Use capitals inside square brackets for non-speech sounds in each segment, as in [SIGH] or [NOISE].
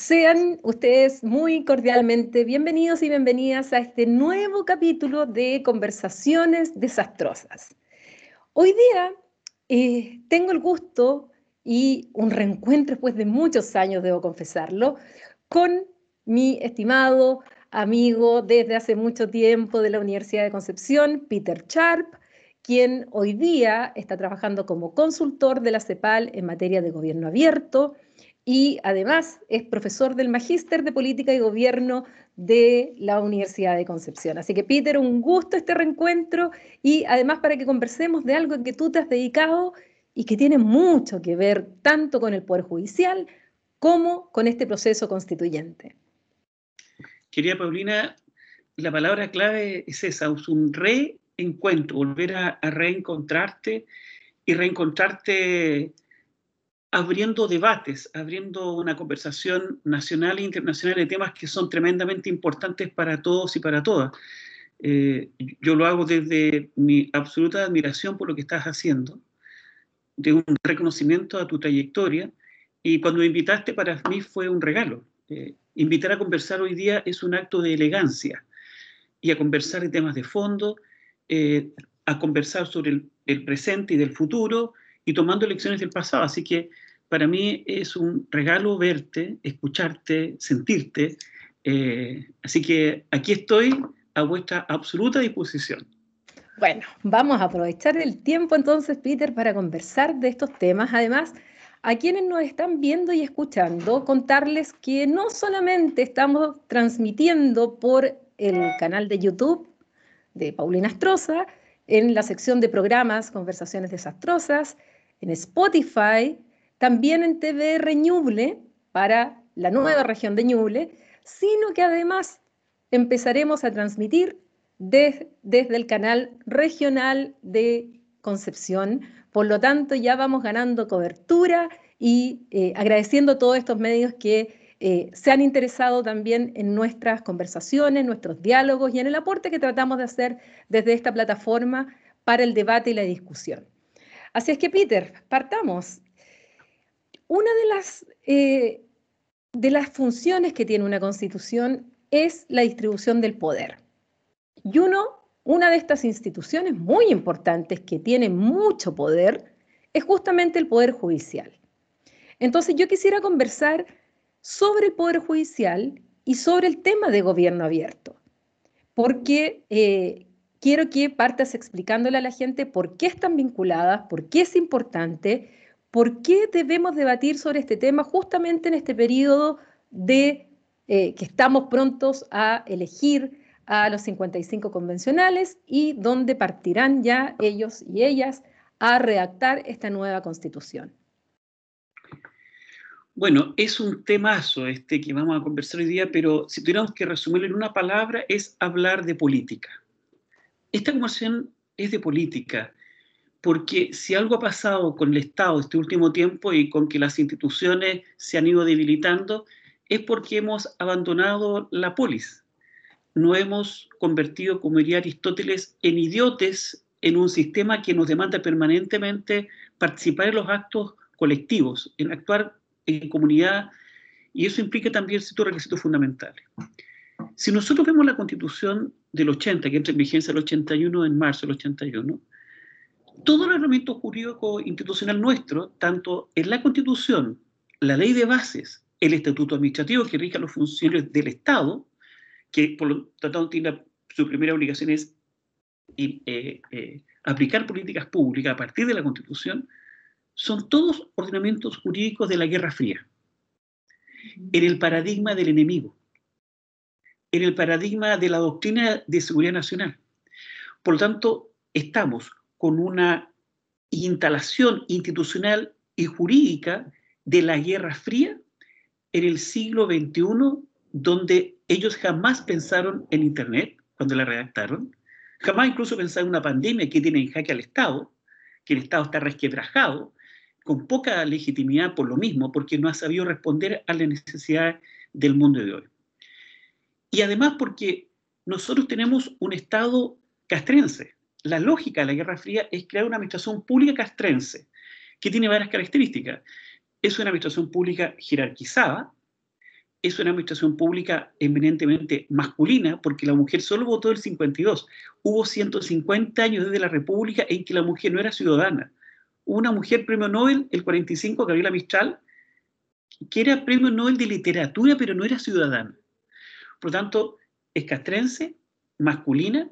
Sean ustedes muy cordialmente bienvenidos y bienvenidas a este nuevo capítulo de Conversaciones Desastrosas. Hoy día eh, tengo el gusto y un reencuentro después de muchos años, debo confesarlo, con mi estimado amigo desde hace mucho tiempo de la Universidad de Concepción, Peter Sharp, quien hoy día está trabajando como consultor de la CEPAL en materia de gobierno abierto y además es profesor del Magíster de Política y Gobierno de la Universidad de Concepción. Así que Peter, un gusto este reencuentro y además para que conversemos de algo en que tú te has dedicado y que tiene mucho que ver tanto con el Poder Judicial como con este proceso constituyente. Querida Paulina, la palabra clave es esa, es un reencuentro, volver a, a reencontrarte y reencontrarte abriendo debates, abriendo una conversación nacional e internacional de temas que son tremendamente importantes para todos y para todas. Eh, yo lo hago desde mi absoluta admiración por lo que estás haciendo, de un reconocimiento a tu trayectoria, y cuando me invitaste para mí fue un regalo. Eh, invitar a conversar hoy día es un acto de elegancia y a conversar de temas de fondo, eh, a conversar sobre el, el presente y del futuro, y tomando lecciones del pasado. Así que para mí es un regalo verte, escucharte, sentirte. Eh, así que aquí estoy a vuestra absoluta disposición. Bueno, vamos a aprovechar el tiempo entonces, Peter, para conversar de estos temas. Además, a quienes nos están viendo y escuchando, contarles que no solamente estamos transmitiendo por el canal de YouTube de Paulina Astroza, en la sección de programas Conversaciones Desastrosas, en Spotify, también en TVR Ñuble, para la nueva región de Ñuble, sino que además empezaremos a transmitir desde el canal regional de Concepción. Por lo tanto, ya vamos ganando cobertura y eh, agradeciendo a todos estos medios que eh, se han interesado también en nuestras conversaciones, nuestros diálogos y en el aporte que tratamos de hacer desde esta plataforma para el debate y la discusión. Así es que, Peter, partamos. Una de las, eh, de las funciones que tiene una constitución es la distribución del poder. Y uno, una de estas instituciones muy importantes que tiene mucho poder es justamente el Poder Judicial. Entonces yo quisiera conversar sobre el Poder Judicial y sobre el tema de gobierno abierto, porque eh, quiero que partas explicándole a la gente por qué están vinculadas, por qué es importante, por qué debemos debatir sobre este tema justamente en este periodo de eh, que estamos prontos a elegir a los 55 convencionales y donde partirán ya ellos y ellas a redactar esta nueva constitución. Bueno, es un temazo este que vamos a conversar hoy día, pero si tuviéramos que resumirlo en una palabra, es hablar de política. Esta conversación es de política, porque si algo ha pasado con el Estado este último tiempo y con que las instituciones se han ido debilitando, es porque hemos abandonado la polis. No hemos convertido, como diría Aristóteles, en idiotes en un sistema que nos demanda permanentemente participar en los actos colectivos, en actuar en comunidad, y eso implica también ciertos requisitos fundamentales. Si nosotros vemos la constitución del 80, que entra en vigencia el 81 en marzo del 81, todo el reglamento jurídico institucional nuestro, tanto en la constitución, la ley de bases, el estatuto administrativo que rige los funcionarios del Estado, que por lo tanto tiene su primera obligación es eh, eh, aplicar políticas públicas a partir de la constitución, son todos ordenamientos jurídicos de la Guerra Fría, en el paradigma del enemigo. En el paradigma de la doctrina de seguridad nacional. Por lo tanto, estamos con una instalación institucional y jurídica de la Guerra Fría en el siglo XXI, donde ellos jamás pensaron en Internet cuando la redactaron, jamás incluso pensaron en una pandemia que tiene en jaque al Estado, que el Estado está resquebrajado, con poca legitimidad por lo mismo, porque no ha sabido responder a las necesidades del mundo de hoy. Y además porque nosotros tenemos un Estado castrense. La lógica de la Guerra Fría es crear una administración pública castrense, que tiene varias características. Es una administración pública jerarquizada, es una administración pública eminentemente masculina, porque la mujer solo votó el 52. Hubo 150 años desde la República en que la mujer no era ciudadana. Una mujer premio Nobel, el 45, Gabriela Mistral, que era premio Nobel de literatura, pero no era ciudadana. Por lo tanto, es castrense, masculina,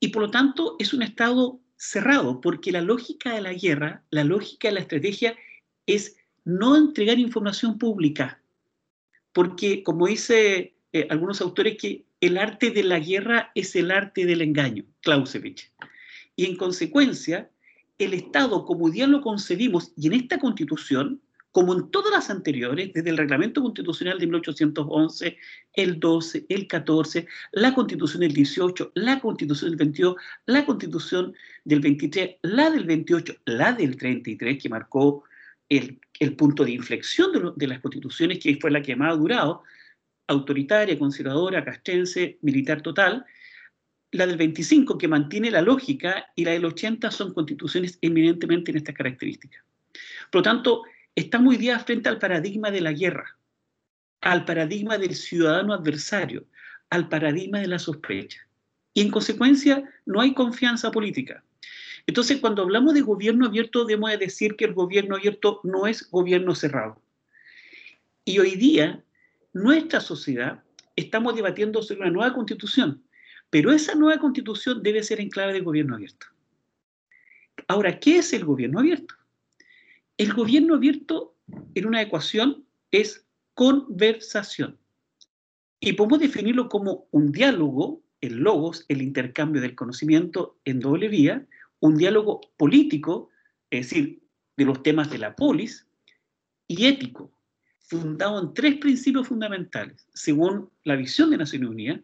y por lo tanto es un Estado cerrado, porque la lógica de la guerra, la lógica de la estrategia es no entregar información pública, porque como dice eh, algunos autores que el arte de la guerra es el arte del engaño, Clausewitz. Y en consecuencia, el Estado, como ya lo concebimos, y en esta constitución, como en todas las anteriores, desde el reglamento constitucional de 1811, el 12, el 14, la constitución del 18, la constitución del 22, la constitución del 23, la del 28, la del 33, que marcó el, punto de inflexión de, las constituciones, que fue la que más ha durado, autoritaria, conservadora, castrense, militar total, la del 25, que mantiene la lógica, y la del 80 son constituciones eminentemente en estas características. Por lo tanto, estamos hoy día frente al paradigma de la guerra, al paradigma del ciudadano adversario, al paradigma de la sospecha. Y en consecuencia, no hay confianza política. Entonces, cuando hablamos de gobierno abierto, debemos decir que el gobierno abierto no es gobierno cerrado. Y hoy día, nuestra sociedad, estamos debatiendo sobre una nueva constitución, pero esa nueva constitución debe ser en clave de gobierno abierto. Ahora, ¿qué es el gobierno abierto? El gobierno abierto en una ecuación es conversación. Y podemos definirlo como un diálogo, el logos, el intercambio del conocimiento en doble vía, un diálogo político, es decir, de los temas de la polis, y ético, fundado en tres principios fundamentales, según la visión de Naciones Unidas.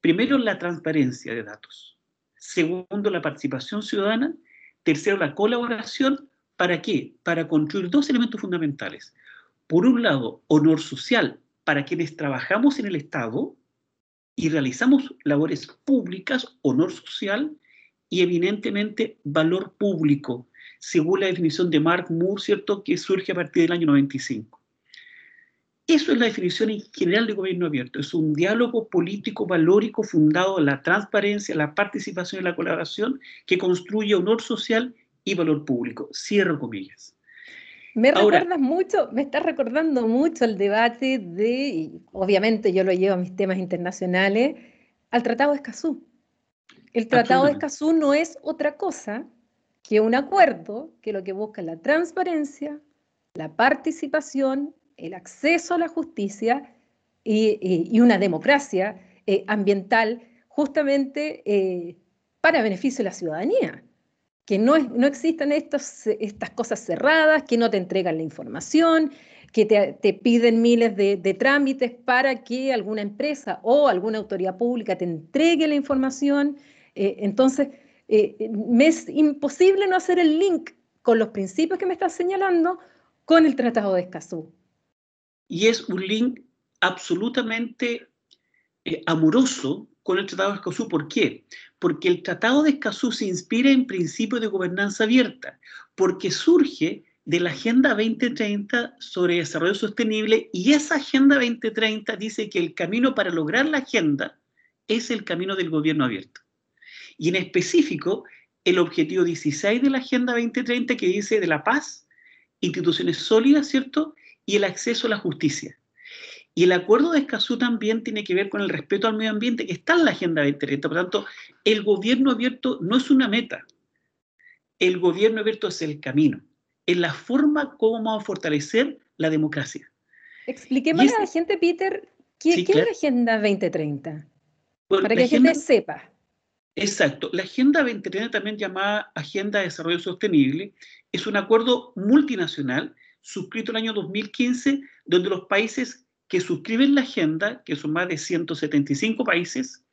Primero, la transparencia de datos. Segundo, la participación ciudadana. Tercero, la colaboración ¿Para qué? Para construir dos elementos fundamentales. Por un lado, honor social para quienes trabajamos en el Estado y realizamos labores públicas, honor social, y evidentemente valor público, según la definición de Mark Moore, que surge a partir del año 95. Eso es la definición en general de gobierno abierto. Es un diálogo político valórico fundado en la transparencia, la participación y la colaboración que construye honor social y valor público. Cierro comillas. Me recuerdas mucho, me estás recordando mucho el debate de, y obviamente yo lo llevo a mis temas internacionales, al Tratado de Escazú. El Tratado de Escazú no es otra cosa que un acuerdo que lo que busca es la transparencia, la participación, el acceso a la justicia y, una democracia eh, ambiental justamente eh, para beneficio de la ciudadanía que no, no existan estas cosas cerradas, que no te entregan la información, que te, piden miles de, trámites para que alguna empresa o alguna autoridad pública te entregue la información. Eh, entonces, eh, me es imposible no hacer el link con los principios que me estás señalando con el Tratado de Escazú. Y es un link absolutamente eh, amoroso con el Tratado de Escazú. ¿Por qué? Porque el Tratado de Escazú se inspira en principios de gobernanza abierta, porque surge de la Agenda 2030 sobre desarrollo sostenible y esa Agenda 2030 dice que el camino para lograr la agenda es el camino del gobierno abierto. Y en específico, el objetivo 16 de la Agenda 2030 que dice de la paz, instituciones sólidas, ¿cierto? Y el acceso a la justicia. Y el acuerdo de Escazú también tiene que ver con el respeto al medio ambiente que está en la Agenda 2030. Por lo tanto, el gobierno abierto no es una meta. El gobierno abierto es el camino. Es la forma como vamos a fortalecer la democracia. Expliquemos a la gente, Peter, ¿qué, es la Agenda 2030? Para que la gente sepa. Exacto. La Agenda 2030, también llamada Agenda de Desarrollo Sostenible, es un acuerdo multinacional suscrito en el año 2015, donde los países que suscriben la agenda, que son más de 175 países,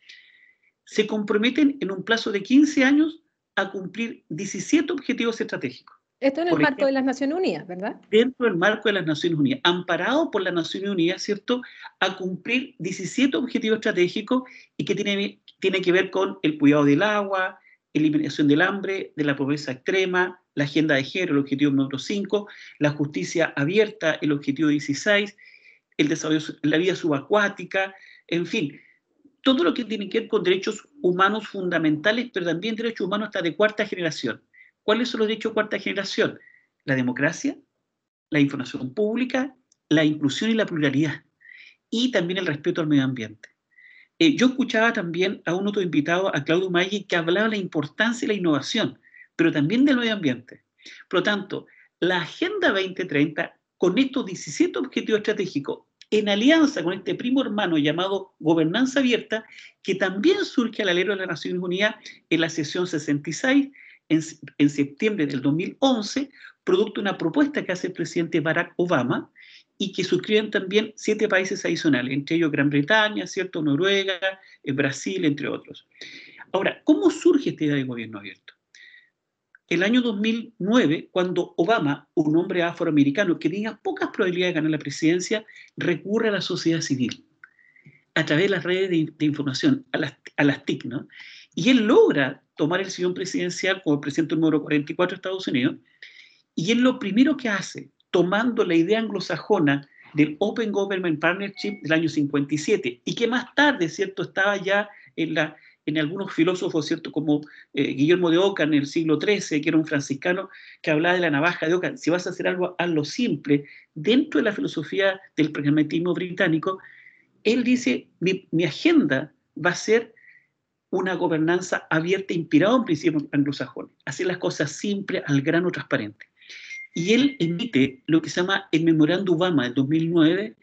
se comprometen en un plazo de 15 años a cumplir 17 objetivos estratégicos. Esto en el marco de las Naciones Unidas, ¿verdad? Dentro del marco de las Naciones Unidas, amparado por las Naciones Unidas, ¿cierto? A cumplir 17 objetivos estratégicos y que tiene, tiene que ver con el cuidado del agua, eliminación del hambre, de la pobreza extrema, la agenda de género, el objetivo número 5, la justicia abierta, el objetivo 16, el desarrollo, la vida subacuática, en fin, todo lo que tiene que ver con derechos humanos fundamentales, pero también derechos humanos hasta de cuarta generación. ¿Cuáles son los derechos de cuarta generación? La democracia, la información pública, la inclusión y la pluralidad, y también el respeto al medio ambiente. Eh, yo escuchaba también a un otro invitado, a Claudio Maggi, que hablaba de la importancia de la innovación, pero también del medio ambiente. Por lo tanto, la Agenda 2030, con estos 17 objetivos estratégicos, en alianza con este primo hermano llamado Gobernanza Abierta, que también surge al alero de las Naciones Unidas en la sesión 66 en, en septiembre del 2011, producto de una propuesta que hace el presidente Barack Obama y que suscriben también siete países adicionales, entre ellos Gran Bretaña, ¿cierto? Noruega, eh, Brasil, entre otros. Ahora, ¿cómo surge esta idea de gobierno abierto? El año 2009, cuando Obama, un hombre afroamericano que tenía pocas probabilidades de ganar la presidencia, recurre a la sociedad civil a través de las redes de, información, a las, a las TIC, ¿no? Y él logra tomar el sillón presidencial como presidente número 44 de Estados Unidos, y él lo primero que hace, tomando la idea anglosajona del Open Government Partnership del año 57, y que más tarde, ¿cierto?, estaba ya en la en algunos filósofos, ¿cierto? Como eh, Guillermo de Oca en el siglo XIII, que era un franciscano que hablaba de la navaja de Oca. Si vas a hacer algo, hazlo simple. Dentro de la filosofía del pragmatismo británico, él dice, mi, mi agenda va a ser una gobernanza abierta, inspirada en principios anglosajones. Hacer las cosas simples, al grano, transparente. Y él emite lo que se llama el Memorando Obama del 2009,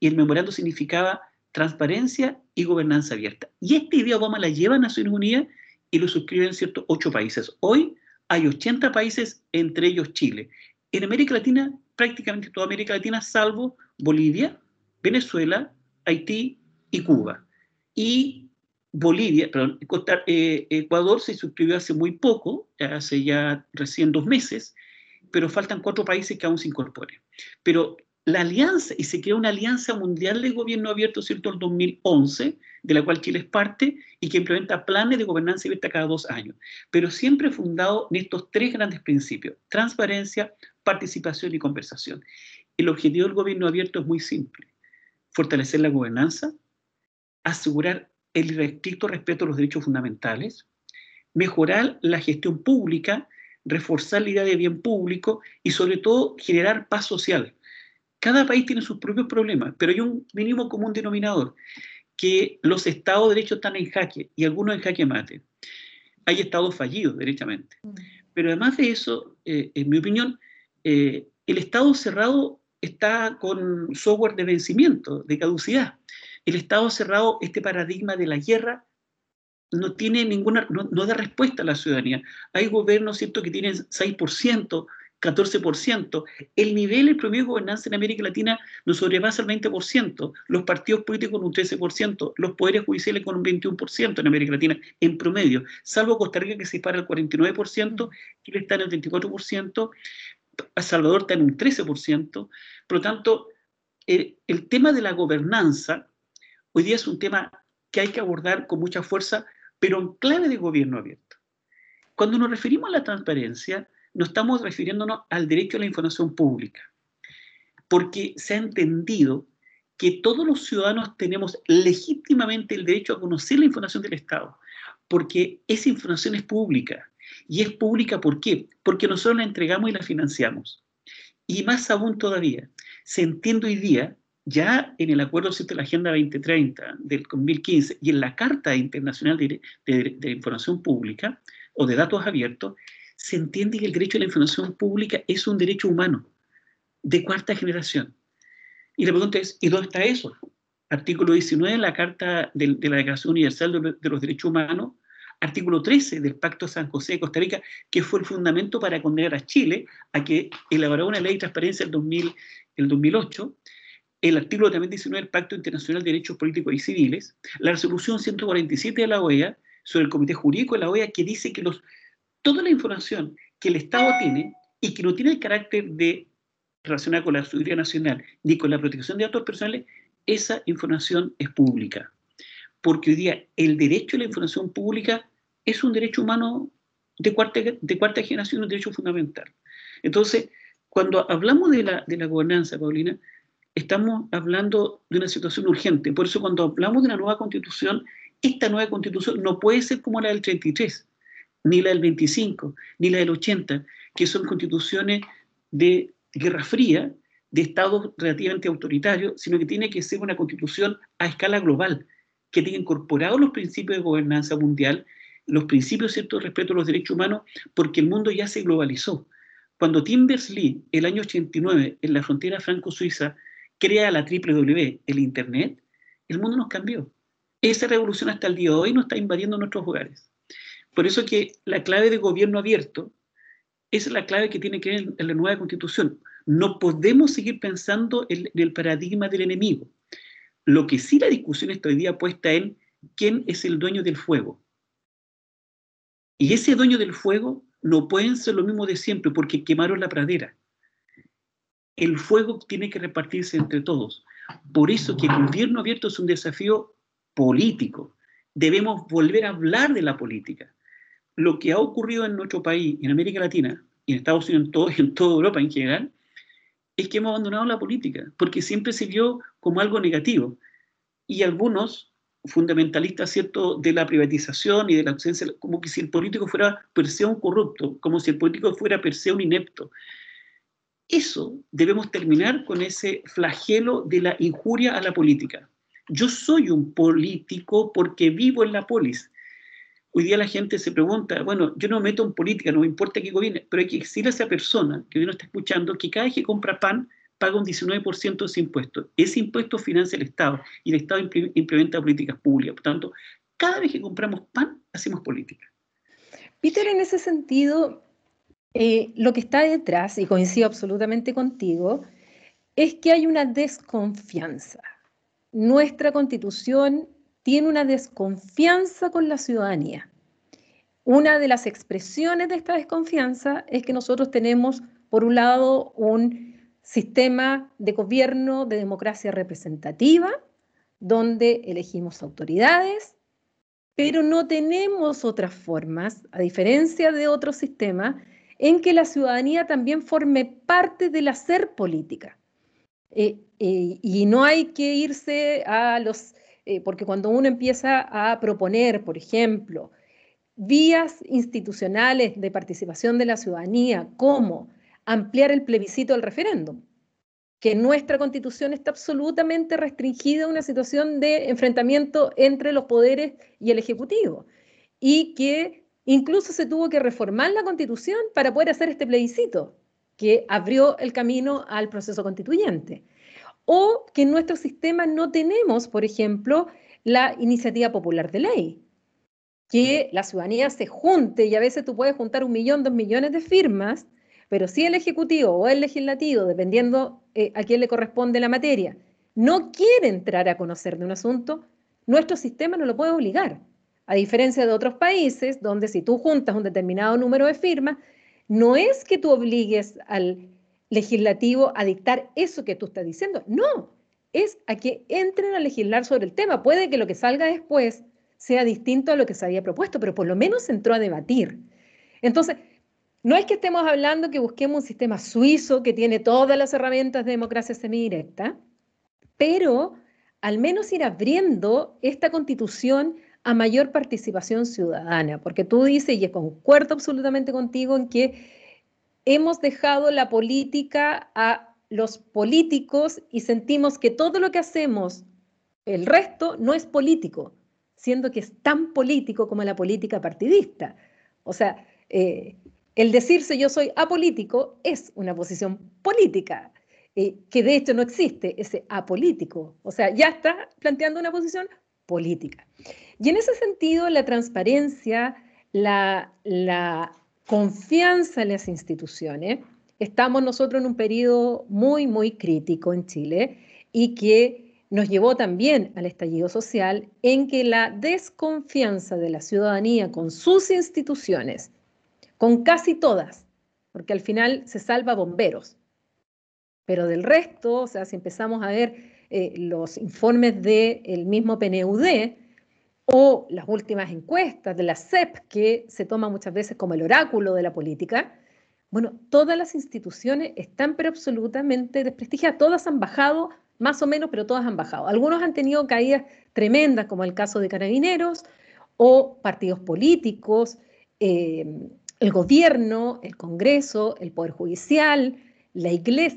y el memorando significaba transparencia y gobernanza abierta. Y esta idea Obama la lleva a Naciones Unidas y lo suscriben ciertos ocho países. Hoy hay 80 países, entre ellos Chile. En América Latina, prácticamente toda América Latina, salvo Bolivia, Venezuela, Haití y Cuba. Y Bolivia, perdón, eh, Ecuador se suscribió hace muy poco, hace ya recién dos meses, pero faltan cuatro países que aún se incorporen. Pero la alianza, y se crea una alianza mundial de gobierno abierto, ¿cierto?, en 2011, de la cual Chile es parte, y que implementa planes de gobernanza abierta cada dos años, pero siempre fundado en estos tres grandes principios, transparencia, participación y conversación. El objetivo del gobierno abierto es muy simple, fortalecer la gobernanza, asegurar el estricto respeto a los derechos fundamentales, mejorar la gestión pública, reforzar la idea de bien público y sobre todo generar paz social cada país tiene sus propios problemas, pero hay un mínimo común denominador, que los estados de derecho están en jaque y algunos en jaque mate. Hay estados fallidos, derechamente. Mm. Pero además de eso, eh, en mi opinión, eh, el estado cerrado está con software de vencimiento, de caducidad. El estado cerrado, este paradigma de la guerra, no tiene ninguna, no, no da respuesta a la ciudadanía. Hay gobiernos, ¿cierto?, que tienen 6%, 14%. El nivel, el promedio de gobernanza en América Latina no sobrepasa el 20%, los partidos políticos un 13%, los poderes judiciales con un 21% en América Latina, en promedio, salvo Costa Rica que se dispara al 49%, Chile está en el 24%, Salvador está en un 13%. Por lo tanto, el, el tema de la gobernanza hoy día es un tema que hay que abordar con mucha fuerza, pero en clave de gobierno abierto. Cuando nos referimos a la transparencia, no estamos refiriéndonos al derecho a la información pública, porque se ha entendido que todos los ciudadanos tenemos legítimamente el derecho a conocer la información del Estado, porque esa información es pública. ¿Y es pública por qué? Porque nosotros la entregamos y la financiamos. Y más aún todavía, se entiende hoy día, ya en el acuerdo de la Agenda 2030 del 2015 y en la Carta Internacional de, de Información Pública o de Datos Abiertos, se entiende que el derecho a la información pública es un derecho humano de cuarta generación. Y la pregunta es, ¿y dónde está eso? Artículo 19 de la Carta de, la Declaración Universal de, los Derechos Humanos, artículo 13 del Pacto San José de Costa Rica, que fue el fundamento para condenar a Chile a que elaborara una ley de transparencia en 2000, el 2008, el artículo también 19 del Pacto Internacional de Derechos Políticos y Civiles, la resolución 147 de la OEA sobre el Comité Jurídico de la OEA que dice que los toda la información que el Estado tiene y que no tiene el carácter de relacionada con la seguridad nacional ni con la protección de datos personales, esa información es pública. Porque hoy día el derecho a la información pública es un derecho humano de cuarta, de cuarta generación, un derecho fundamental. Entonces, cuando hablamos de la, de la gobernanza, Paulina, estamos hablando de una situación urgente. Por eso cuando hablamos de una nueva constitución, esta nueva constitución no puede ser como la del 33, ni la del 25, ni la del 80, que son constituciones de guerra fría, de estados relativamente autoritarios, sino que tiene que ser una constitución a escala global, que tenga incorporados los principios de gobernanza mundial, los principios cierto de respeto a los derechos humanos, porque el mundo ya se globalizó. Cuando Tim Berners-Lee, el año 89, en la frontera franco-suiza, crea la W, el Internet, el mundo nos cambió. Esa revolución hasta el día de hoy nos está invadiendo nuestros hogares. Por eso que la clave de gobierno abierto es la clave que tiene que ver en la nueva constitución. No podemos seguir pensando en, el paradigma del enemigo. Lo que sí la discusión está hoy día puesta en quién es el dueño del fuego. Y ese dueño del fuego no pueden ser lo mismo de siempre porque quemaron la pradera. El fuego tiene que repartirse entre todos. Por eso que el gobierno abierto es un desafío político. Debemos volver a hablar de la política. Lo que ha ocurrido en nuestro país, en América Latina, en Estados Unidos, en, todo, en toda Europa en general, es que hemos abandonado la política, porque siempre se vio como algo negativo. Y algunos fundamentalistas, ¿cierto?, de la privatización y de la ausencia, como que si el político fuera per se un corrupto, como si el político fuera per se un inepto. Eso debemos terminar con ese flagelo de la injuria a la política. Yo soy un político porque vivo en la polis. Hoy día la gente se pregunta, bueno, yo no me meto en política, no me importa que gobierne, pero hay que decirle a esa persona que hoy no está escuchando que cada vez que compra pan paga un 19% de ese impuesto. Ese impuesto financia el Estado y el Estado implementa políticas públicas. Por tanto, cada vez que compramos pan, hacemos política. Peter, en ese sentido, eh, lo que está detrás, y coincido absolutamente contigo, es que hay una desconfianza. Nuestra constitución tiene una desconfianza con la ciudadanía. Una de las expresiones de esta desconfianza es que nosotros tenemos, por un lado, un sistema de gobierno de democracia representativa, donde elegimos autoridades, pero no tenemos otras formas, a diferencia de otros sistemas, en que la ciudadanía también forme parte del hacer política. Eh, eh, y no hay que irse a los eh, porque cuando uno empieza a proponer, por ejemplo, vías institucionales de participación de la ciudadanía, como ampliar el plebiscito del referéndum, que nuestra constitución está absolutamente restringida a una situación de enfrentamiento entre los poderes y el Ejecutivo, y que incluso se tuvo que reformar la constitución para poder hacer este plebiscito, que abrió el camino al proceso constituyente o que en nuestro sistema no tenemos, por ejemplo, la iniciativa popular de ley, que la ciudadanía se junte y a veces tú puedes juntar un millón, dos millones de firmas, pero si el Ejecutivo o el Legislativo, dependiendo eh, a quién le corresponde la materia, no quiere entrar a conocer de un asunto, nuestro sistema no lo puede obligar. A diferencia de otros países donde si tú juntas un determinado número de firmas, no es que tú obligues al legislativo a dictar eso que tú estás diciendo. No, es a que entren a legislar sobre el tema. Puede que lo que salga después sea distinto a lo que se había propuesto, pero por lo menos entró a debatir. Entonces, no es que estemos hablando que busquemos un sistema suizo que tiene todas las herramientas de democracia semidirecta, pero al menos ir abriendo esta constitución a mayor participación ciudadana, porque tú dices, y concuerdo absolutamente contigo en que hemos dejado la política a los políticos y sentimos que todo lo que hacemos, el resto, no es político, siendo que es tan político como la política partidista. O sea, eh, el decirse yo soy apolítico es una posición política, eh, que de hecho no existe ese apolítico. O sea, ya está planteando una posición política. Y en ese sentido, la transparencia, la, la confianza en las instituciones. Estamos nosotros en un periodo muy, muy crítico en Chile y que nos llevó también al estallido social en que la desconfianza de la ciudadanía con sus instituciones, con casi todas, porque al final se salva bomberos, pero del resto, o sea, si empezamos a ver eh, los informes del mismo PNUD, o las últimas encuestas de la CEP, que se toma muchas veces como el oráculo de la política, Bueno, todas las instituciones están pero absolutamente desprestigiadas, todas han bajado más o menos, pero todas han bajado. Algunos han tenido caídas tremendas, como el caso de Carabineros, o partidos políticos, eh, el gobierno, el Congreso, el Poder Judicial, la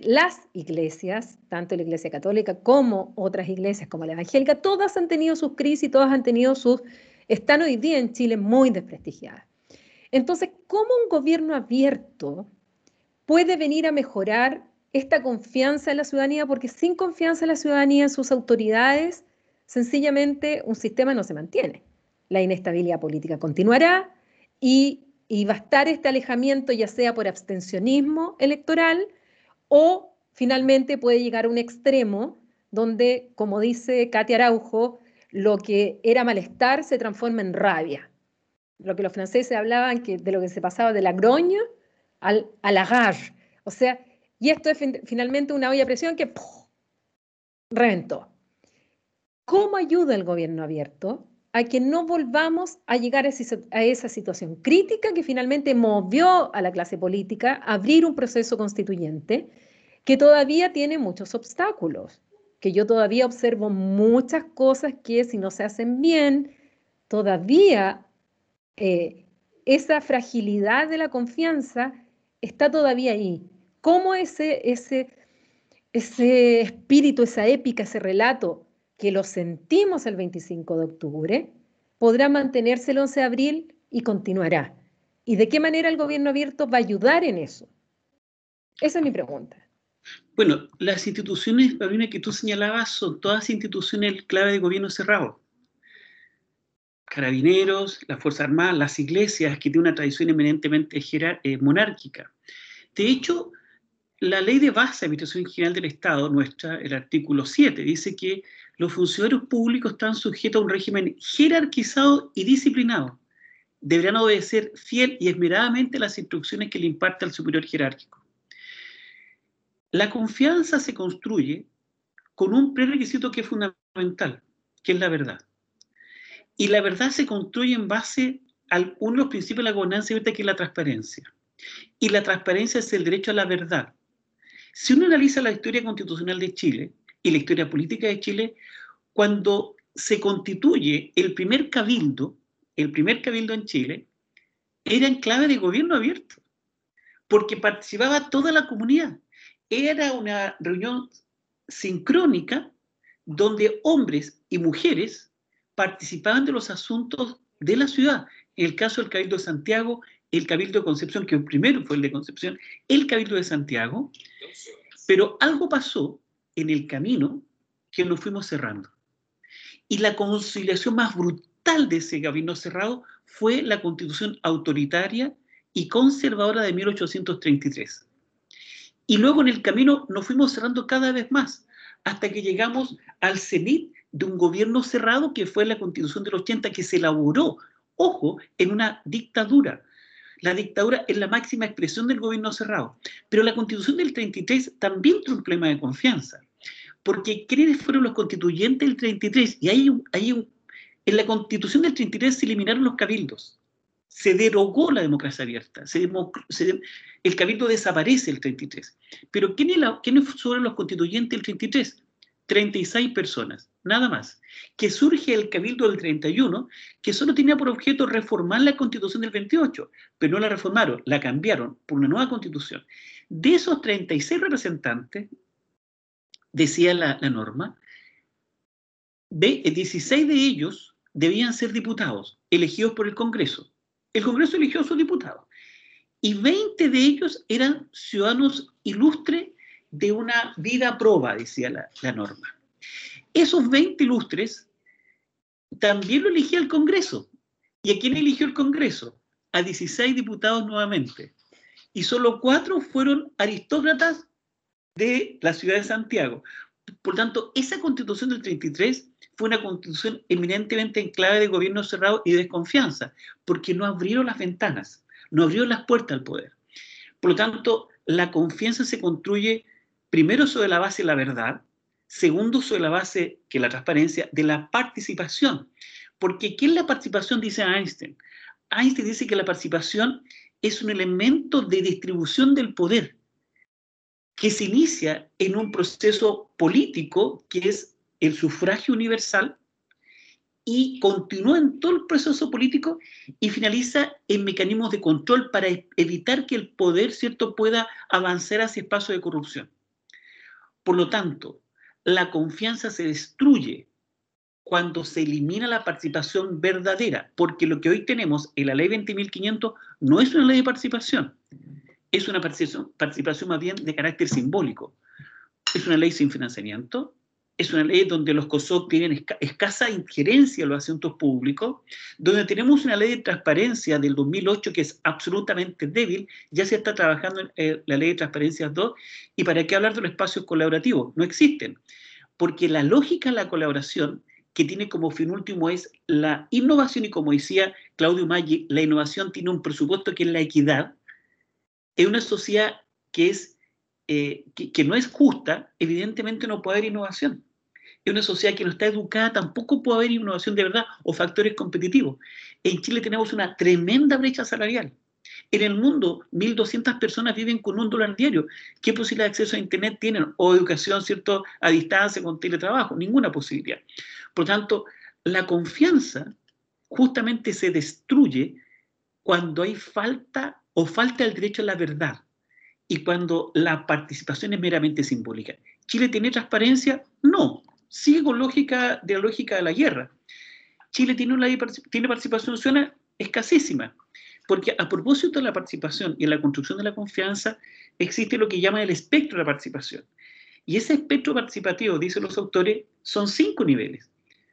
las iglesias, tanto la Iglesia Católica como otras iglesias como la Evangélica, todas han tenido sus crisis, todas han tenido sus... están hoy día en Chile muy desprestigiadas. Entonces, ¿cómo un gobierno abierto puede venir a mejorar esta confianza en la ciudadanía? Porque sin confianza en la ciudadanía, en sus autoridades, sencillamente un sistema no se mantiene. La inestabilidad política continuará y y va a estar este alejamiento ya sea por abstencionismo electoral o finalmente puede llegar a un extremo donde, como dice Katia Araujo, lo que era malestar se transforma en rabia. Lo que los franceses hablaban que, de lo que se pasaba de la groña al, a la rage. O sea, y esto es finalmente una olla de presión que reventó. ¿Cómo ayuda el gobierno abierto? A que no volvamos a llegar a esa situación crítica que finalmente movió a la clase política a abrir un proceso constituyente que todavía tiene muchos obstáculos, que yo todavía observo muchas cosas que si no se hacen bien, todavía eh, esa fragilidad de la confianza está todavía ahí. ¿Cómo ese, ese, ese espíritu, esa épica, ese relato que lo sentimos el 25 de octubre, podrá mantenerse el 11 de abril y continuará. ¿Y de qué manera el gobierno abierto va a ayudar en eso? Esa es mi pregunta. Bueno, las instituciones, Paulina, que tú señalabas son todas instituciones clave de gobierno cerrado. Carabineros, la Fuerza Armada, las iglesias, que tienen una tradición eminentemente eh, monárquica. De hecho, la ley de base de Administración General del Estado, nuestra, el artículo 7, dice que los funcionarios públicos están sujetos a un régimen jerarquizado y disciplinado. Deberán obedecer fiel y esmeradamente las instrucciones que le imparte el superior jerárquico. La confianza se construye con un prerequisito que es fundamental, que es la verdad. Y la verdad se construye en base a uno de los principios de la gobernanza abierta, que es la transparencia. Y la transparencia es el derecho a la verdad. Si uno analiza la historia constitucional de Chile, y la historia política de Chile, cuando se constituye el primer cabildo, el primer cabildo en Chile, era en clave de gobierno abierto, porque participaba toda la comunidad. Era una reunión sincrónica donde hombres y mujeres participaban de los asuntos de la ciudad. En el caso del Cabildo de Santiago, el Cabildo de Concepción, que primero fue el de Concepción, el Cabildo de Santiago, pero algo pasó en el camino que nos fuimos cerrando. Y la conciliación más brutal de ese gabinete cerrado fue la constitución autoritaria y conservadora de 1833. Y luego en el camino nos fuimos cerrando cada vez más, hasta que llegamos al cenit de un gobierno cerrado que fue la constitución del 80 que se elaboró, ojo, en una dictadura. La dictadura es la máxima expresión del gobierno cerrado. Pero la constitución del 33 también tiene un problema de confianza porque ¿quiénes fueron los constituyentes del 33? Y ahí, ahí en la constitución del 33 se eliminaron los cabildos, se derogó la democracia abierta, el cabildo desaparece el 33. Pero ¿quiénes, ¿quiénes fueron los constituyentes del 33? 36 personas, nada más. Que surge el cabildo del 31, que solo tenía por objeto reformar la constitución del 28, pero no la reformaron, la cambiaron por una nueva constitución. De esos 36 representantes, decía la, norma, de, 16 de ellos debían ser diputados, elegidos por el Congreso. El Congreso eligió a sus diputados. Y 20 de ellos eran ciudadanos ilustres de una vida proba, decía la, la norma. Esos 20 ilustres también lo elegía el Congreso. ¿Y a quién eligió el Congreso? A 16 diputados nuevamente. Y solo cuatro fueron aristócratas de la ciudad de Santiago. Por tanto, esa constitución del 33 fue una constitución eminentemente en clave de gobierno cerrado y desconfianza, porque no abrieron las ventanas, no abrieron las puertas al poder. Por lo tanto, la confianza se construye primero sobre la base de la verdad, segundo sobre la base, que la transparencia, de la participación. Porque ¿qué es la participación? Dice Einstein. Einstein dice que la participación es un elemento de distribución del poder que se inicia en un proceso político que es el sufragio universal y continúa en todo el proceso político y finaliza en mecanismos de control para evitar que el poder cierto pueda avanzar hacia espacios de corrupción. Por lo tanto, la confianza se destruye cuando se elimina la participación verdadera, porque lo que hoy tenemos en la ley 20.500 no es una ley de participación, es una participación, más bien de carácter simbólico. Es una ley sin financiamiento, es una ley donde los COSOC tienen escasa injerencia en los asuntos públicos, donde tenemos una ley de transparencia del 2008 que es absolutamente débil, ya se está trabajando en eh, la ley de transparencia 2, y para qué hablar de los espacios colaborativos, no existen, porque la lógica de la colaboración que tiene como fin último es la innovación y como decía Claudio Maggi, la innovación tiene un presupuesto que es la equidad, es una sociedad que es eh, que, no es justa, evidentemente no puede haber innovación. Es una sociedad que no está educada, tampoco puede haber innovación de verdad o factores competitivos. En Chile tenemos una tremenda brecha salarial. En el mundo, 1.200 personas viven con un dólar diario. ¿Qué posibilidad de acceso a Internet tienen? O educación, ¿cierto?, a distancia, con teletrabajo. Ninguna posibilidad. Por tanto, la confianza justamente se destruye cuando hay falta o falta el derecho a la verdad y cuando la participación es meramente simbólica. ¿Chile tiene transparencia? No, sigue con lógica de la lógica de la guerra. Chile tiene, una, tiene participación ciudadana escasísima, porque a propósito de la participación y la construcción de la confianza existe lo que llaman el espectro de la participación. Y ese espectro participativo, dicen los autores, son cinco niveles.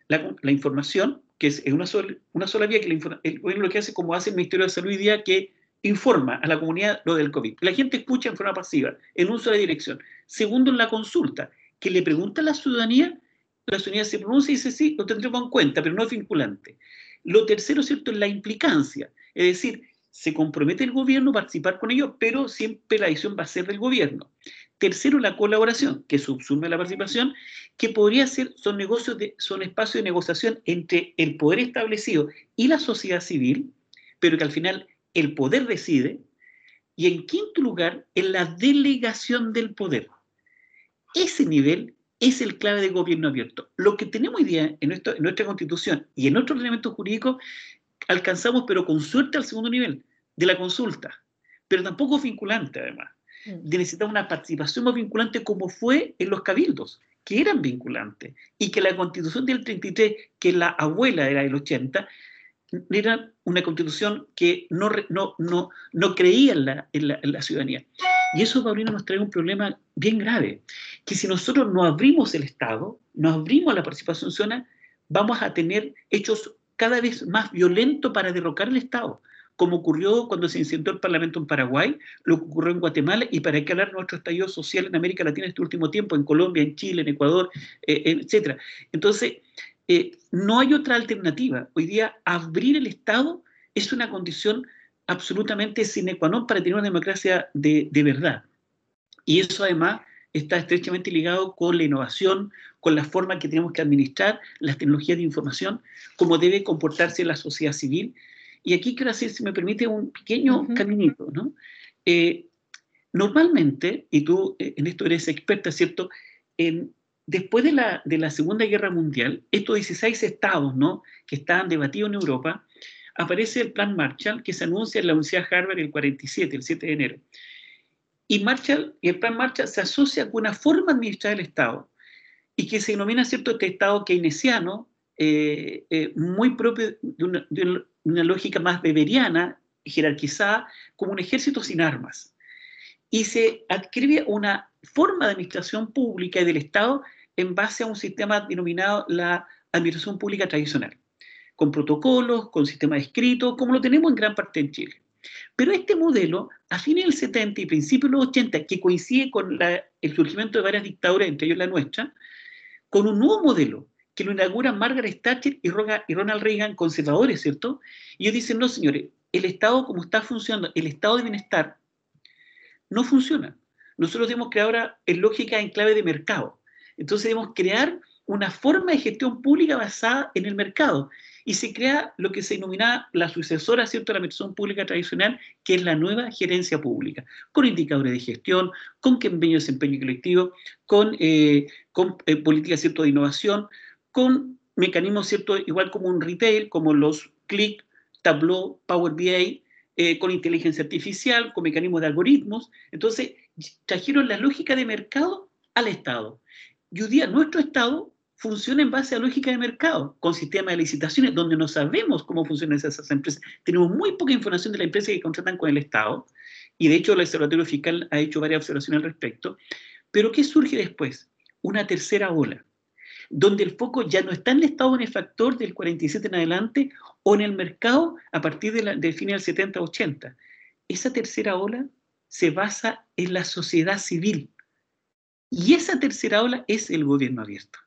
La, información, que es una sola, una sola vía, que el gobierno lo que hace, como hace el Ministerio de Salud hoy día, que informa a la comunidad lo del COVID. La gente escucha en forma pasiva, en uso de dirección. Segundo, en la consulta, que le pregunta a la ciudadanía, la ciudadanía se pronuncia y dice sí, lo tendremos en cuenta, pero no es vinculante. Lo tercero, ¿cierto?, es la implicancia. Es decir, se compromete el gobierno a participar con ello, pero siempre la decisión va a ser del gobierno. Tercero, la colaboración, que subsume la participación, que podría ser, son negocios, de, son espacios de negociación entre el poder establecido y la sociedad civil, pero que al final el poder decide, y en quinto lugar, en la delegación del poder. Ese nivel es el clave de gobierno abierto. Lo que tenemos hoy día en, nuestra constitución y en otros elementos jurídicos, alcanzamos, pero con suerte, al segundo nivel, de la consulta, pero tampoco vinculante además. Mm. De necesitar una participación más vinculante como fue en los cabildos, que eran vinculantes, y que la constitución del 33, que la abuela era del 80, era una constitución que no, no, no, no creía en la, en, la, ciudadanía. Y eso, Paulino, nos trae un problema bien grave, que si nosotros no abrimos el Estado, no abrimos la participación ciudadana, vamos a tener hechos cada vez más violentos para derrocar el Estado, como ocurrió cuando se incendió el Parlamento en Paraguay, lo que ocurrió en Guatemala, y para qué hablar nuestro estallido social en América Latina este último tiempo, en Colombia, en Chile, en Ecuador, eh, etc. Entonces, eh, no hay otra alternativa. Hoy día abrir el Estado es una condición absolutamente sine qua non para tener una democracia de, verdad. Y eso además está estrechamente ligado con la innovación, con la forma que tenemos que administrar las tecnologías de información, cómo debe comportarse la sociedad civil. Y aquí quiero hacer, si me permite, un pequeño caminito. Eh, normalmente, y tú eh, en esto eres experta, ¿cierto? En, Después de la, de la Segunda Guerra Mundial, estos 16 estados ¿no? que estaban debatidos en Europa, aparece el Plan Marshall que se anuncia en la Universidad Harvard el 47, el 7 de enero. Y Marshall, el Plan Marshall se asocia con una forma de administrar el Estado y que se denomina cierto este Estado keynesiano, eh, eh, muy propio de una, de una, lógica más beberiana, jerarquizada, como un ejército sin armas. Y se adquiere una forma de administración pública y del Estado en base a un sistema denominado la administración pública tradicional, con protocolos, con sistema escrito, como lo tenemos en gran parte en Chile. Pero este modelo, a fines del 70 y principios de los 80, que coincide con el surgimiento de varias dictaduras, entre ellos la nuestra, con un nuevo modelo que lo inauguran Margaret Thatcher y Ronald Reagan, conservadores, ¿cierto? Y ellos dicen, no, señores, el Estado como está funcionando, el Estado de bienestar, no funciona. Nosotros debemos crear ahora en lógica en clave de mercado. Entonces debemos crear una forma de gestión pública basada en el mercado y se crea lo que se denomina la sucesora ¿cierto? de la administración pública tradicional, que es la nueva gerencia pública, con indicadores de gestión, con convenio de desempeño colectivo, con, eh, eh, políticas ¿cierto? de innovación, con mecanismos ¿cierto? igual como un retail, como los Click, Tableau, Power BI, eh, con inteligencia artificial, con mecanismos de algoritmos. Entonces, trajeron la lógica de mercado al Estado. Y hoy día nuestro Estado funciona en base a lógica de mercado, con sistema de licitaciones, donde no sabemos cómo funcionan esas empresas. Tenemos muy poca información de las empresas que contratan con el Estado, y de hecho el Observatorio Fiscal ha hecho varias observaciones al respecto. Pero ¿qué surge después? Una tercera ola, donde el foco ya no está en el Estado benefactor del 47 en adelante o en el mercado a partir de, la, de fines del 70-80. Esa tercera ola se basa en la sociedad civil. Y esa tercera ola es el gobierno abierto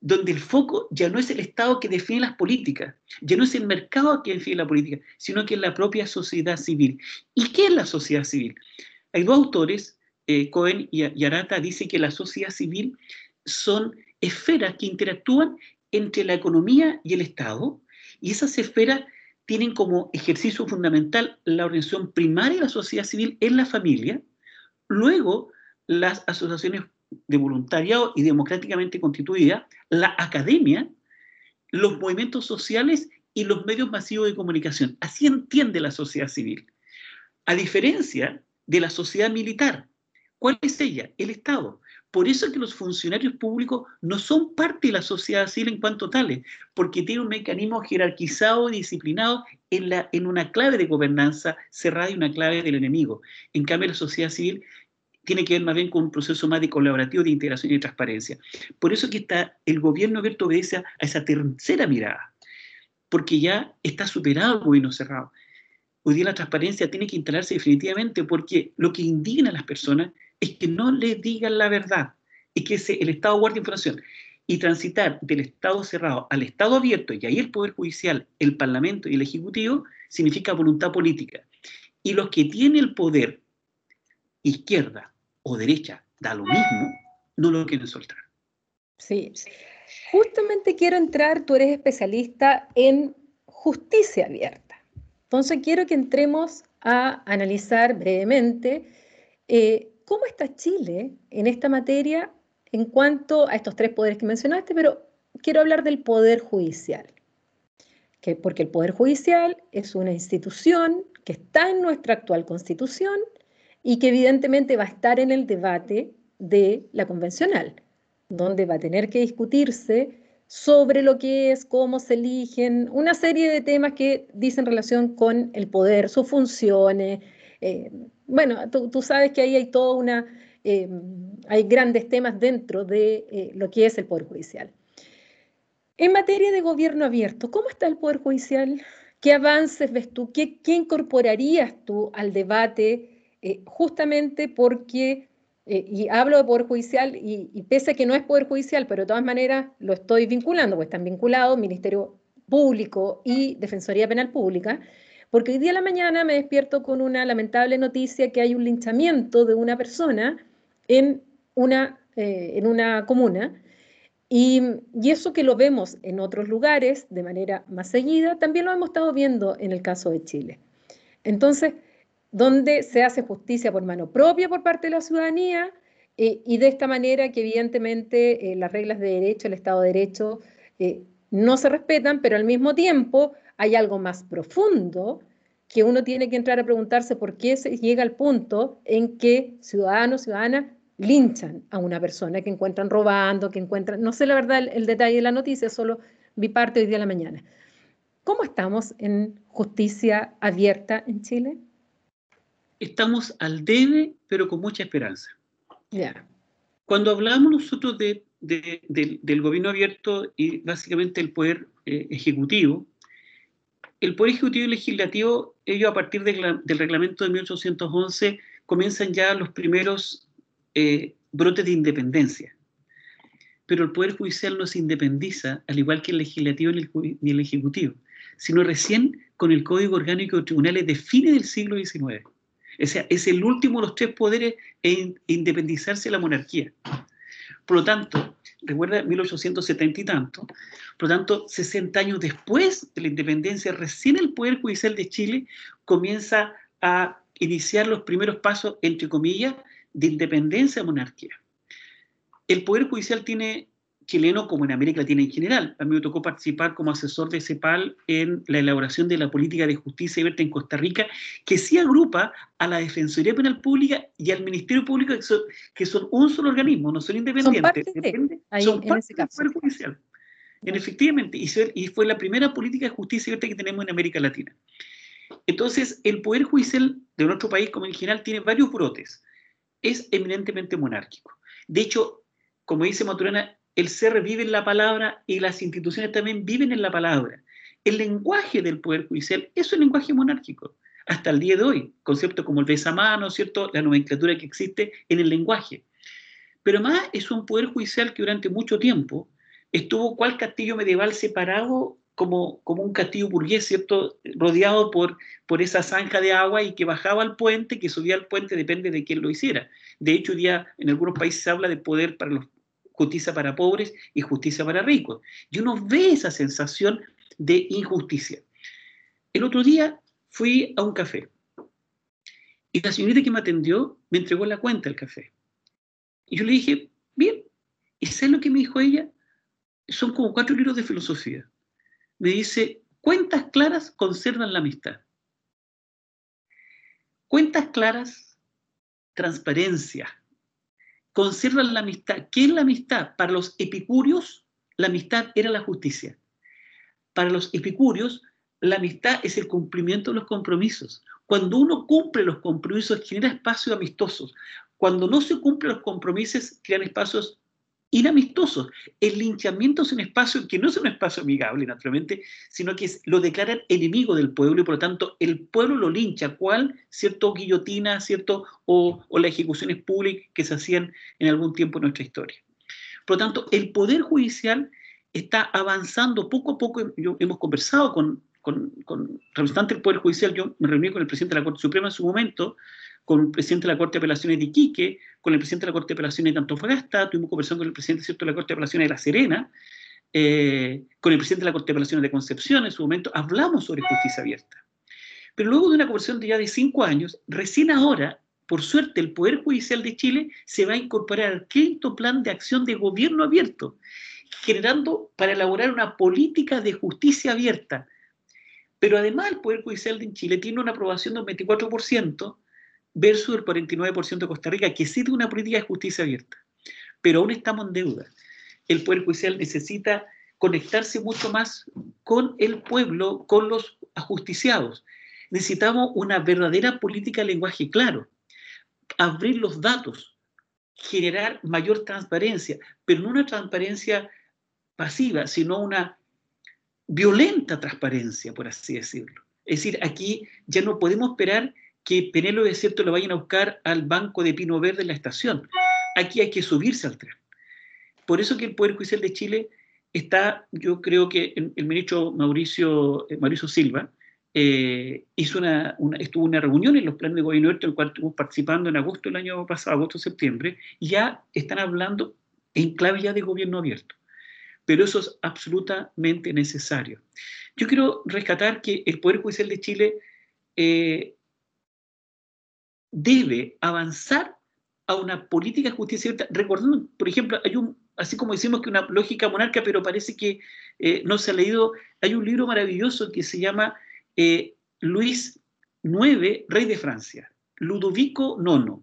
donde el foco ya no es el Estado que define las políticas, ya no es el mercado que define la política, sino que es la propia sociedad civil. ¿Y qué es la sociedad civil? Hay dos autores, eh, Cohen y Arata, dicen que la sociedad civil son esferas que interactúan entre la economía y el Estado, y esas esferas tienen como ejercicio fundamental la organización primaria de la sociedad civil en la familia, luego las asociaciones de voluntariado y democráticamente constituida, la academia, los movimientos sociales y los medios masivos de comunicación. Así entiende la sociedad civil. A diferencia de la sociedad militar. ¿Cuál es ella? El Estado. Por eso es que los funcionarios públicos no son parte de la sociedad civil en cuanto tales, porque tiene un mecanismo jerarquizado y disciplinado en, en una clave de gobernanza cerrada y una clave del enemigo. En cambio, la sociedad civil tiene que ver más bien con un proceso más de colaborativo, de integración y de transparencia. Por eso que está, el gobierno abierto obedece a esa tercera mirada, porque ya está superado el gobierno cerrado. Hoy día la transparencia tiene que instalarse definitivamente porque lo que indigna a las personas es que no les digan la verdad, y que el Estado guarde información. Y transitar del Estado cerrado al Estado abierto, y ahí el Poder Judicial, el Parlamento y el Ejecutivo, significa voluntad política. Y los que tienen el poder izquierda o derecha, da lo mismo, no lo quieren soltar. Sí, justamente quiero entrar, tú eres especialista en justicia abierta. Entonces quiero que entremos a analizar brevemente eh, cómo está Chile en esta materia en cuanto a estos tres poderes que mencionaste, pero quiero hablar del poder judicial. Que, porque el poder judicial es una institución que está en nuestra actual constitución y que evidentemente va a estar en el debate de la convencional, donde va a tener que discutirse sobre lo que es, cómo se eligen, una serie de temas que dicen relación con el poder, sus funciones. Eh, bueno, tú, sabes que ahí hay toda una, eh, hay grandes temas dentro de eh, lo que es el Poder Judicial. En materia de gobierno abierto, ¿cómo está el Poder Judicial? ¿Qué avances ves tú? ¿Qué, qué incorporarías tú al debate eh, justamente porque, eh, y hablo de Poder Judicial, y, pese a que no es Poder Judicial, pero de todas maneras lo estoy vinculando, pues están vinculados Ministerio Público y Defensoría Penal Pública, porque hoy día a la mañana me despierto con una lamentable noticia que hay un linchamiento de una persona en una, eh, en una comuna. Y, y, eso que lo vemos en otros lugares de manera más seguida, también lo hemos estado viendo en el caso de Chile. Entonces, donde se hace justicia por mano propia por parte de la ciudadanía eh, y de esta manera que evidentemente eh, las reglas de derecho, el Estado de Derecho eh, no se respetan, pero al mismo tiempo hay algo más profundo que uno tiene que entrar a preguntarse por qué se llega al punto en que ciudadanos, ciudadanas linchan a una persona que encuentran robando, que encuentran, no sé la verdad el, el detalle de la noticia, solo vi parte hoy día de la mañana. ¿Cómo estamos en justicia abierta en Chile? Estamos al debe, pero con mucha esperanza. Cuando hablamos nosotros de, del gobierno abierto y básicamente el poder eh, ejecutivo, el poder ejecutivo y legislativo, ellos a partir del reglamento de 1811 comienzan ya los primeros eh, brotes de independencia. Pero el poder judicial no se independiza, al igual que el legislativo ni el, ejecutivo, sino recién con el Código Orgánico de Tribunales de fines del siglo XIX. Es el último de los tres poderes en independizarse de la monarquía. Por lo tanto, recuerda 1870 y tanto, por lo tanto, 60 años después de la independencia, recién el Poder Judicial de Chile comienza a iniciar los primeros pasos, entre comillas, de independencia de monarquía. El Poder Judicial tiene chileno como en América Latina en general. A mí me tocó participar como asesor de CEPAL en la elaboración de la política de justicia y verte en Costa Rica, que sí agrupa a la Defensoría Penal Pública y al Ministerio Público, que son, un solo organismo, no son independientes. Son parte, del Poder Judicial. En efectivamente, y fue, y fue la primera política de justicia que tenemos en América Latina. Entonces, el Poder Judicial de nuestro país, como en general, tiene varios brotes. Es eminentemente monárquico. De hecho, como dice Maturana, el ser vive en la palabra y las instituciones también viven en la palabra. El lenguaje del Poder Judicial es un lenguaje monárquico, hasta el día de hoy, conceptos como el besamano, ¿cierto? La nomenclatura que existe en el lenguaje. Pero más es un Poder Judicial que durante mucho tiempo estuvo cual castillo medieval separado como, como un castillo burgués, ¿cierto? Rodeado por, por esa zanja de agua y que bajaba al puente, que subía al puente, depende de quién lo hiciera. De hecho, día en algunos países se habla de poder para los justicia para pobres y justicia para ricos. Y uno ve esa sensación de injusticia. El otro día fui a un café y la señorita que me atendió me entregó la cuenta del café. Y yo le dije, bien, ¿y sabes lo que me dijo ella? Son como cuatro libros de filosofía. Me dice, cuentas claras conservan la amistad. Cuentas claras, transparencia, conservan la amistad. ¿Qué es la amistad? Para los epicúreos, la amistad era la justicia. Para los epicúreos, la amistad es el cumplimiento de los compromisos. Cuando uno cumple los compromisos, genera espacios amistosos. Cuando no se cumplen los compromisos, crean espacios inamistosos. El linchamiento es un espacio que no es un espacio amigable, naturalmente, sino que lo declaran enemigo del pueblo y por lo tanto el pueblo lo lincha, cual cierto guillotina, cierto, o, o las ejecuciones públicas que se hacían en algún tiempo en nuestra historia. Por lo tanto, el poder judicial está avanzando poco a poco. Yo, hemos conversado con, con, con representantes del Poder Judicial, yo me reuní con el presidente de la Corte Suprema en su momento, con el presidente de la Corte de Apelaciones de Iquique, con el presidente de la Corte de Apelaciones de Antofagasta, tuvimos conversación con el presidente ¿cierto? de la Corte de Apelaciones de La Serena, eh, con el presidente de la Corte de Apelaciones de Concepción en su momento, hablamos sobre justicia abierta. Pero luego de una conversación de ya de cinco años, recién ahora, por suerte, el Poder Judicial de Chile se va a incorporar al quinto plan de acción de gobierno abierto, generando para elaborar una política de justicia abierta. Pero además el Poder Judicial de Chile tiene una aprobación del 24%, versus el 49% de Costa Rica, que sí tiene una política de justicia abierta. Pero aún estamos en deuda. El Poder Judicial necesita conectarse mucho más con el pueblo, con los ajusticiados. Necesitamos una verdadera política de lenguaje claro, abrir los datos, generar mayor transparencia, pero no una transparencia pasiva, sino una violenta transparencia, por así decirlo. Es decir, aquí ya no podemos esperar que Penélope cierto lo vayan a buscar al banco de Pino Verde en la estación. Aquí hay que subirse al tren. Por eso que el Poder Judicial de Chile está, yo creo que el, ministro Mauricio, eh, Mauricio Silva eh, hizo una, estuvo una reunión en los planes de gobierno en el cual estuvimos participando en agosto del año pasado, agosto-septiembre, ya están hablando en clave ya de gobierno abierto. Pero eso es absolutamente necesario. Yo quiero rescatar que el Poder Judicial de Chile eh, debe avanzar a una política de justicia recordando, por ejemplo, hay un, así como decimos que una lógica monarca, pero parece que eh, no se ha leído, hay un libro maravilloso que se llama eh, Luis IX, rey de Francia, Ludovico IX.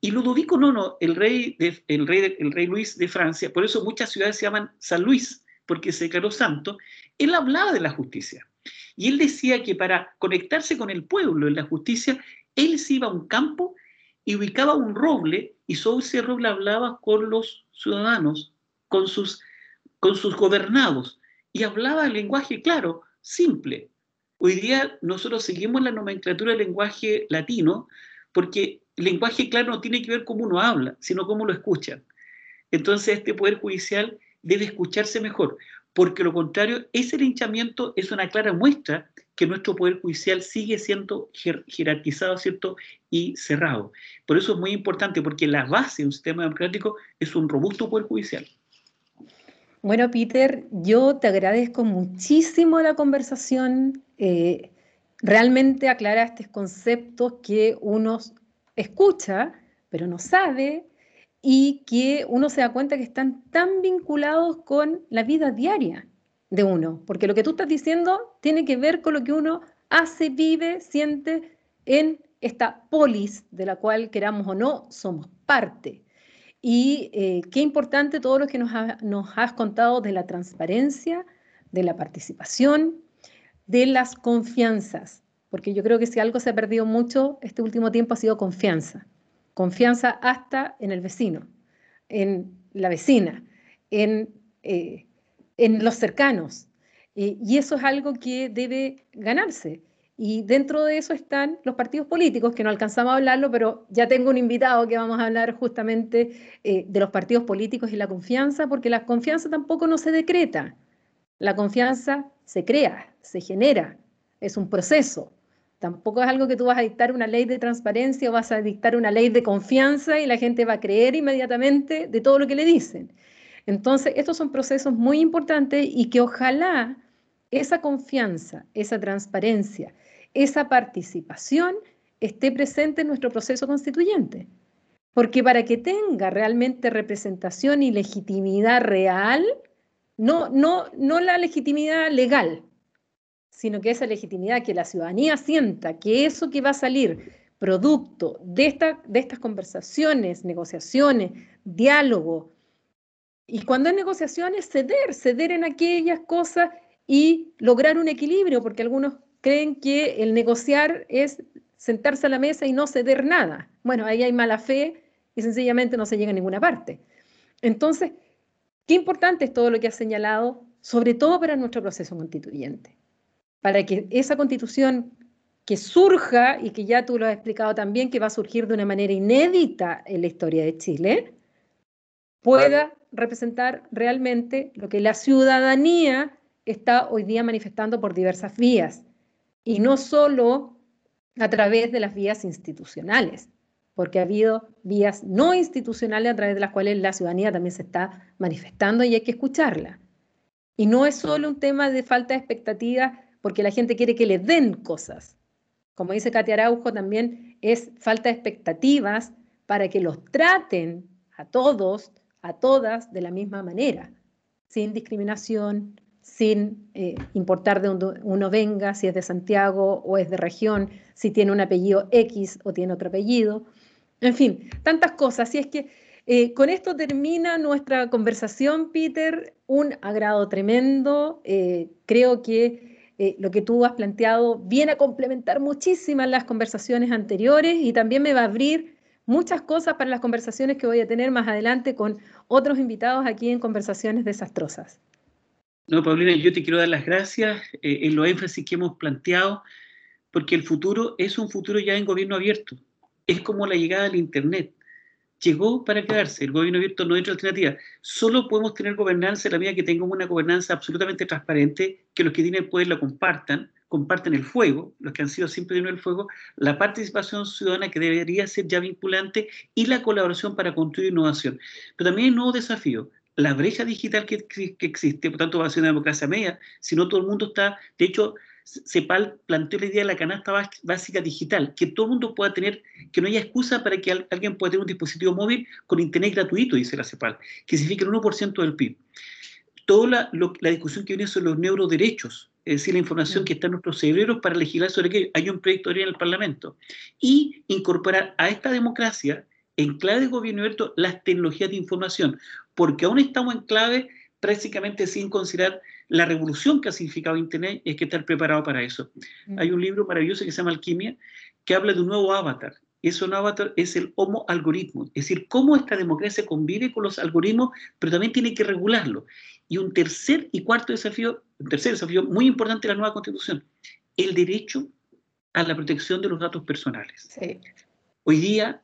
Y Ludovico IX, el rey, de, el, rey el rey Luis de Francia, por eso muchas ciudades se llaman San Luis, porque se declaró santo, él hablaba de la justicia. Y él decía que para conectarse con el pueblo en la justicia, él se iba a un campo y ubicaba un roble y sobre ese roble hablaba con los ciudadanos, con sus, gobernados y hablaba lenguaje claro, simple. Hoy día nosotros seguimos la nomenclatura del lenguaje latino porque lenguaje claro no tiene que ver cómo uno habla, sino cómo lo escucha. Entonces este poder judicial debe escucharse mejor. Porque lo contrario, ese linchamiento es una clara muestra que nuestro Poder Judicial sigue siendo jerarquizado, ¿cierto? Y cerrado. Por eso es muy importante, porque la base de un sistema democrático es un robusto Poder Judicial. Bueno, Peter, yo te agradezco muchísimo la conversación. Eh, realmente aclaraste conceptos que uno escucha, pero no sabe, y que uno se da cuenta que están tan vinculados con la vida diaria de uno, porque lo que tú estás diciendo tiene que ver con lo que uno hace, vive, siente en esta polis de la cual queramos o no somos parte. Y eh, qué importante todo lo que nos, nos has contado de la transparencia, de la participación, de las confianzas, porque yo creo que si algo se ha perdido mucho este último tiempo ha sido confianza. Confianza hasta en el vecino, en la vecina, en eh, en los cercanos. Eh, y eso es algo que debe ganarse. Y dentro de eso están los partidos políticos, que no alcanzamos a hablarlo, pero ya tengo un invitado que vamos a hablar justamente eh, de los partidos políticos y la confianza, porque la confianza tampoco no se decreta. La confianza se crea, se genera, es un proceso. Tampoco es algo que tú vas a dictar una ley de transparencia o vas a dictar una ley de confianza y la gente va a creer inmediatamente de todo lo que le dicen. Entonces, estos son procesos muy importantes y que ojalá esa confianza, esa transparencia, esa participación esté presente en nuestro proceso constituyente. Porque para que tenga realmente representación y legitimidad real, no, no, no la legitimidad legal, sino que esa legitimidad que la ciudadanía sienta que eso que va a salir producto de, esta, de estas conversaciones, negociaciones, diálogo, y cuando hay negociaciones, ceder, ceder en aquellas cosas y lograr un equilibrio, porque algunos creen que el negociar es sentarse a la mesa y no ceder nada. Bueno, ahí hay mala fe y sencillamente no se llega a ninguna parte. Entonces, qué importante es todo lo que has señalado, sobre todo para nuestro proceso constituyente, para que esa constitución que surja y que ya tú lo has explicado también, que va a surgir de una manera inédita en la historia de Chile, pueda representar realmente lo que la ciudadanía está hoy día manifestando por diversas vías, y no solo a través de las vías institucionales, porque ha habido vías no institucionales a través de las cuales la ciudadanía también se está manifestando y hay que escucharla. Y no es solo un tema de falta de expectativas porque la gente quiere que le den cosas. Como dice Katia Araujo, también es falta de expectativas para que los traten a todos a todas de la misma manera, sin discriminación, sin eh, importar de donde uno venga, si es de Santiago o es de región, si tiene un apellido X o tiene otro apellido. En fin, tantas cosas. Así es que eh, con esto termina nuestra conversación, Peter. Un agrado tremendo. Eh, creo que lo que tú has planteado viene a complementar muchísimas las conversaciones anteriores y también me va a abrir muchas cosas para las conversaciones que voy a tener más adelante con otros invitados aquí en Conversaciones Desastrosas. No, Paulina, yo te quiero dar las gracias eh, en los énfasis que hemos planteado, porque el futuro es un futuro ya en gobierno abierto. Es como la llegada del Internet. Llegó para quedarse. El gobierno abierto no es otra alternativa. Solo podemos tener gobernanza en la medida que tengamos una gobernanza absolutamente transparente, que los que tienen el poder la compartan, comparten el fuego, los que han sido siempre en el fuego, la participación ciudadana que debería ser ya vinculante y la colaboración para construir innovación. Pero también hay un nuevo desafío, la brecha digital que, que existe, por tanto va a ser una democracia media, si no todo el mundo está, de hecho, CEPAL planteó la idea de la canasta básica digital, que todo el mundo pueda tener, que no haya excusa para que alguien pueda tener un dispositivo móvil con internet gratuito, dice la CEPAL, que significa el 1% del PIB. Toda la, la discusión que viene sobre los neuroderechos, es decir, la información que está en nuestros cerebros para legislar sobre qué. Hay un proyecto de ley en el Parlamento. Y incorporar a esta democracia, en clave de gobierno abierto, las tecnologías de información, porque aún estamos en clave prácticamente sin considerar la revolución que ha significado Internet, hay que estar preparado para eso. Hay un libro maravilloso que se llama Alquimia, que habla de un nuevo avatar. Ese nuevo avatar es el homo algoritmo, es decir, cómo esta democracia convive con los algoritmos, pero también tiene que regularlo. Y un tercer y cuarto desafío, un tercer desafío muy importante de la nueva constitución, el derecho a la protección de los datos personales. Hoy día,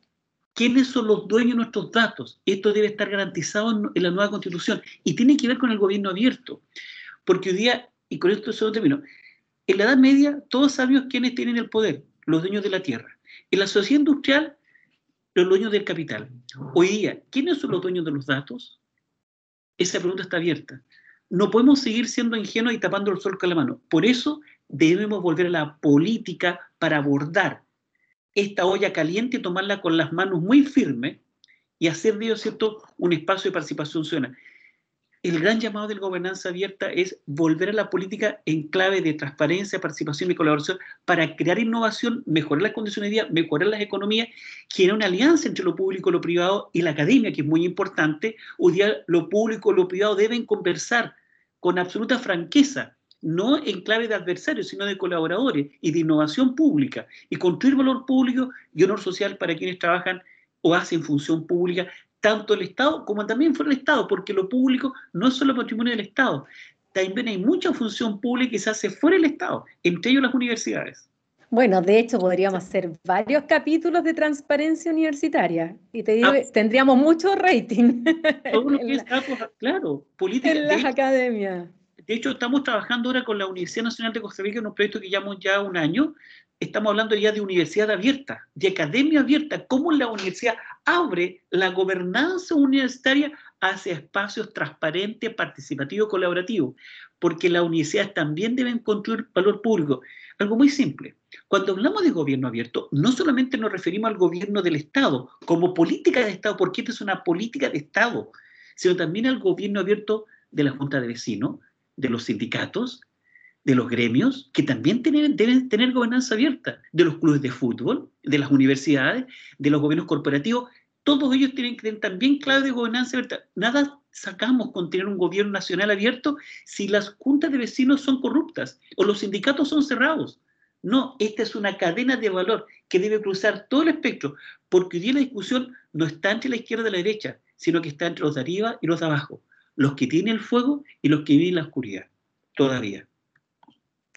¿quiénes son los dueños de nuestros datos? Esto debe estar garantizado en, la nueva constitución y tiene que ver con el gobierno abierto. Porque hoy día, y con esto solo termino, en la Edad Media todos sabíamos quiénes tienen el poder, los dueños de la tierra. En la sociedad industrial, los dueños del capital. Hoy día, ¿quiénes son los dueños de los datos? Esa pregunta está abierta. No podemos seguir siendo ingenuos y tapando el sol con la mano. Por eso debemos volver a la política para abordar esta olla caliente tomarla con las manos muy firmes y hacer de ello ¿cierto? un espacio de participación ciudadana el gran llamado de la gobernanza abierta es volver a la política en clave de transparencia, participación y colaboración para crear innovación, mejorar las condiciones de vida, mejorar las economías, generar una alianza entre lo público, lo privado y la academia, que es muy importante. Hoy día lo público y lo privado deben conversar con absoluta franqueza, no en clave de adversarios, sino de colaboradores y de innovación pública, y construir valor público y honor social para quienes trabajan o hacen función pública, tanto el Estado como también fuera el Estado, porque lo público no es solo patrimonio del Estado, también hay mucha función pública que se hace fuera del Estado, entre ellos las universidades. Bueno, de hecho podríamos hacer varios capítulos de transparencia universitaria y te digo, ah. tendríamos mucho rating. Todo lo [LAUGHS] que es, claro, política. En las academias. De hecho, estamos trabajando ahora con la Universidad Nacional de Costa Rica en un proyecto que llevamos ya un año, estamos hablando ya de universidad abierta, de academia abierta, cómo la universidad abre la gobernanza universitaria hacia espacios transparentes, participativos, colaborativos, porque las universidades también deben construir valor público. Algo muy simple. Cuando hablamos de gobierno abierto, no solamente nos referimos al gobierno del Estado como política de Estado, porque esta es una política de Estado, sino también al gobierno abierto de la Junta de Vecinos, de los sindicatos, de los gremios, que también deben tener gobernanza abierta, de los clubes de fútbol, de las universidades, de los gobiernos corporativos, todos ellos tienen que tener también clave de gobernanza abierta. Nada sacamos con tener un gobierno nacional abierto si las juntas de vecinos son corruptas o los sindicatos son cerrados. No, esta es una cadena de valor que debe cruzar todo el espectro, porque hoy día la discusión no está entre la izquierda y la derecha, sino que está entre los de arriba y los de abajo, los que tienen el fuego y los que viven en la oscuridad, todavía.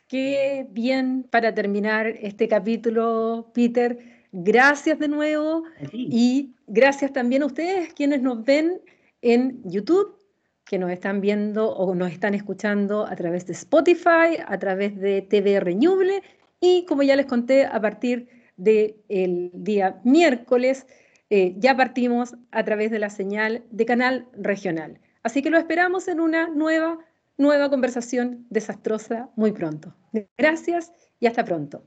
Qué bien para terminar este capítulo, Peter. Gracias de nuevo y gracias también a ustedes quienes nos ven en YouTube, que nos están viendo o nos están escuchando a través de Spotify, a través de TV Reñuble y como ya les conté, a partir del día miércoles eh, ya partimos a través de la señal de canal regional. Así que lo esperamos en una nueva nueva conversación desastrosa muy pronto. Gracias y hasta pronto.